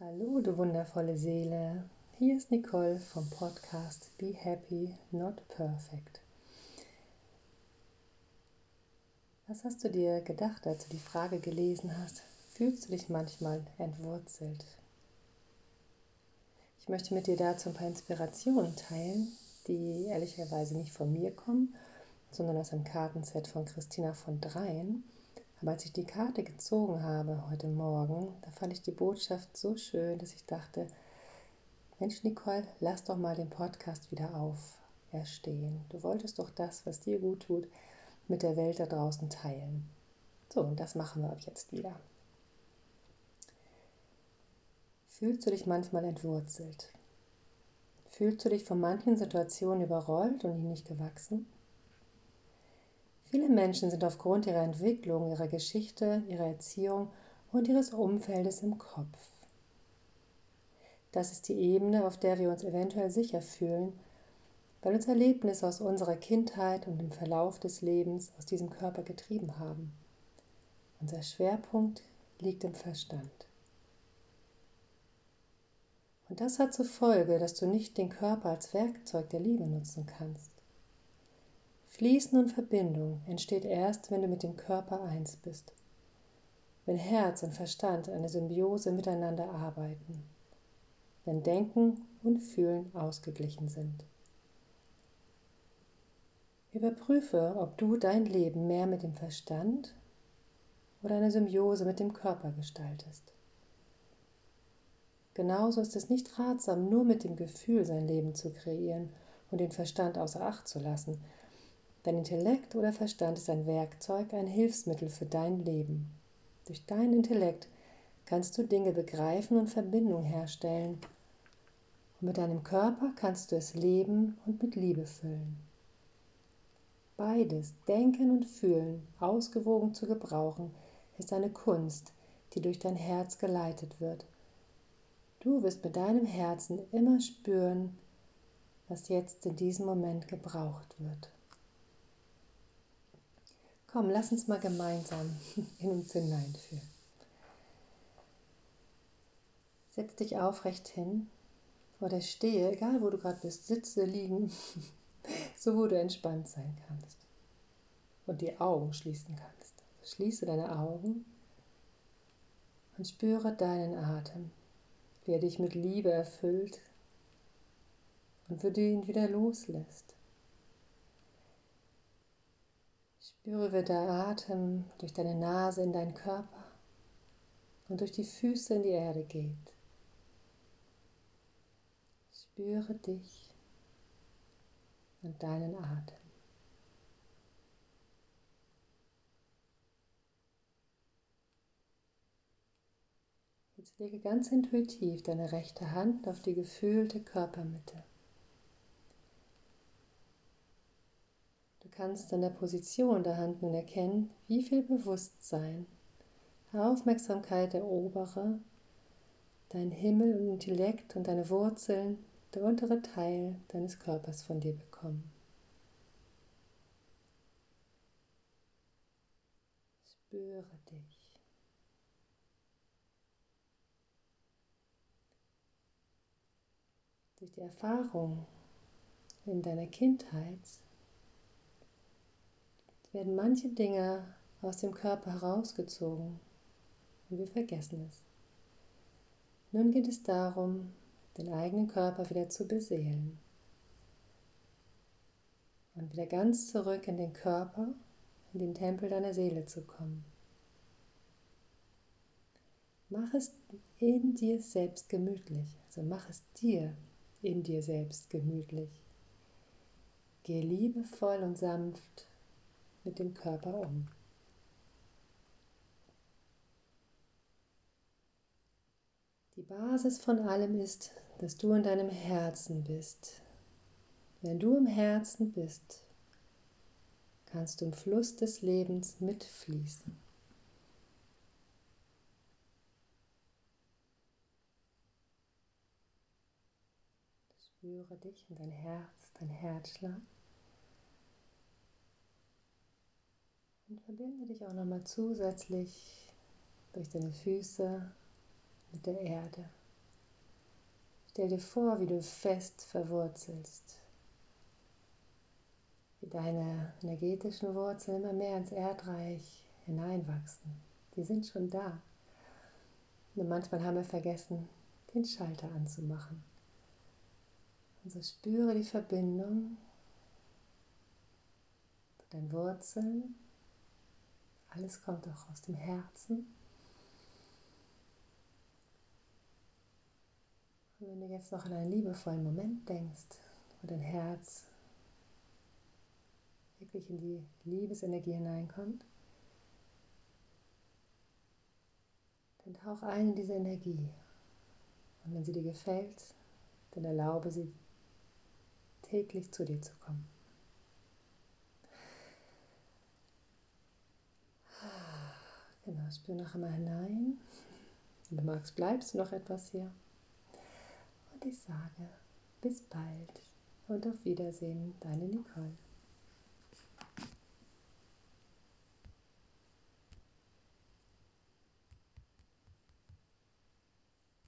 Hallo, du wundervolle Seele. Hier ist Nicole vom Podcast Be Happy, Not Perfect. Was hast du dir gedacht, als du die Frage gelesen hast? Fühlst du dich manchmal entwurzelt? Ich möchte mit dir dazu ein paar Inspirationen teilen, die ehrlicherweise nicht von mir kommen, sondern aus einem Kartenset von Christina von Dreien. Aber als ich die Karte gezogen habe heute Morgen, da fand ich die Botschaft so schön, dass ich dachte, Mensch Nicole, lass doch mal den Podcast wieder auferstehen. Du wolltest doch das, was dir gut tut, mit der Welt da draußen teilen. So, und das machen wir ab jetzt wieder. Fühlst du dich manchmal entwurzelt? Fühlst du dich von manchen Situationen überrollt und ihnen nicht gewachsen? Viele Menschen sind aufgrund ihrer Entwicklung, ihrer Geschichte, ihrer Erziehung und ihres Umfeldes im Kopf. Das ist die Ebene, auf der wir uns eventuell sicher fühlen, weil uns Erlebnisse aus unserer Kindheit und im Verlauf des Lebens aus diesem Körper getrieben haben. Unser Schwerpunkt liegt im Verstand. Und das hat zur Folge, dass du nicht den Körper als Werkzeug der Liebe nutzen kannst. Fließen und Verbindung entsteht erst, wenn du mit dem Körper eins bist. Wenn Herz und Verstand eine Symbiose miteinander arbeiten. Wenn Denken und Fühlen ausgeglichen sind. Überprüfe, ob du dein Leben mehr mit dem Verstand oder eine Symbiose mit dem Körper gestaltest. Genauso ist es nicht ratsam, nur mit dem Gefühl sein Leben zu kreieren und den Verstand außer Acht zu lassen. Dein Intellekt oder Verstand ist ein Werkzeug, ein Hilfsmittel für dein Leben. Durch deinen Intellekt kannst du Dinge begreifen und Verbindung herstellen. Und mit deinem Körper kannst du es leben und mit Liebe füllen. Beides, Denken und Fühlen, ausgewogen zu gebrauchen, ist eine Kunst, die durch dein Herz geleitet wird Du wirst mit deinem Herzen immer spüren, was jetzt in diesem Moment gebraucht wird. Komm, lass uns mal gemeinsam in uns hineinführen. Setz dich aufrecht hin oder stehe, egal wo du gerade bist, sitze, liegen, so wo du entspannt sein kannst und die Augen schließen kannst. Schließe deine Augen und spüre deinen Atem wie er dich mit Liebe erfüllt und wie du ihn wieder loslässt. Spüre, wie der Atem durch deine Nase in deinen Körper und durch die Füße in die Erde geht. Spüre dich und deinen Atem. Jetzt lege ganz intuitiv deine rechte Hand auf die gefühlte Körpermitte. Kannst an der Position der Hand nun erkennen, wie viel Bewusstsein, Aufmerksamkeit erobere, dein Himmel und Intellekt und deine Wurzeln, der untere Teil deines Körpers von dir bekommen. Spüre dich. durch die Erfahrung in deiner Kindheit werden manche Dinge aus dem Körper herausgezogen und wir vergessen es. Nun geht es darum, den eigenen Körper wieder zu beseelen und wieder ganz zurück in den Körper, in den Tempel deiner Seele zu kommen. Mach es in dir selbst gemütlich, also mach es dir in dir selbst gemütlich. Gehe liebevoll und sanft mit dem Körper um. Die Basis von allem ist, dass du in deinem Herzen bist. Wenn du im Herzen bist, kannst du im Fluss des Lebens mitfließen. Spüre dich und dein Herz, dein Herzschlag. Und verbinde dich auch nochmal zusätzlich durch deine Füße mit der Erde. Stell dir vor, wie du fest verwurzelst, wie deine energetischen Wurzeln immer mehr ins Erdreich hineinwachsen. Die sind schon da. Nur manchmal haben wir vergessen, den Schalter anzumachen. Und so spüre die Verbindung zu deinen Wurzeln. Alles kommt auch aus dem Herzen. Und wenn du jetzt noch an einen liebevollen Moment denkst, wo dein Herz wirklich in die Liebesenergie hineinkommt, dann tauch ein in diese Energie. Und wenn sie dir gefällt, dann erlaube sie täglich zu dir zu kommen. Spür noch einmal hinein. Wenn du magst, bleibst du noch etwas hier. Und ich sage bis bald und auf Wiedersehen, deine Nicole.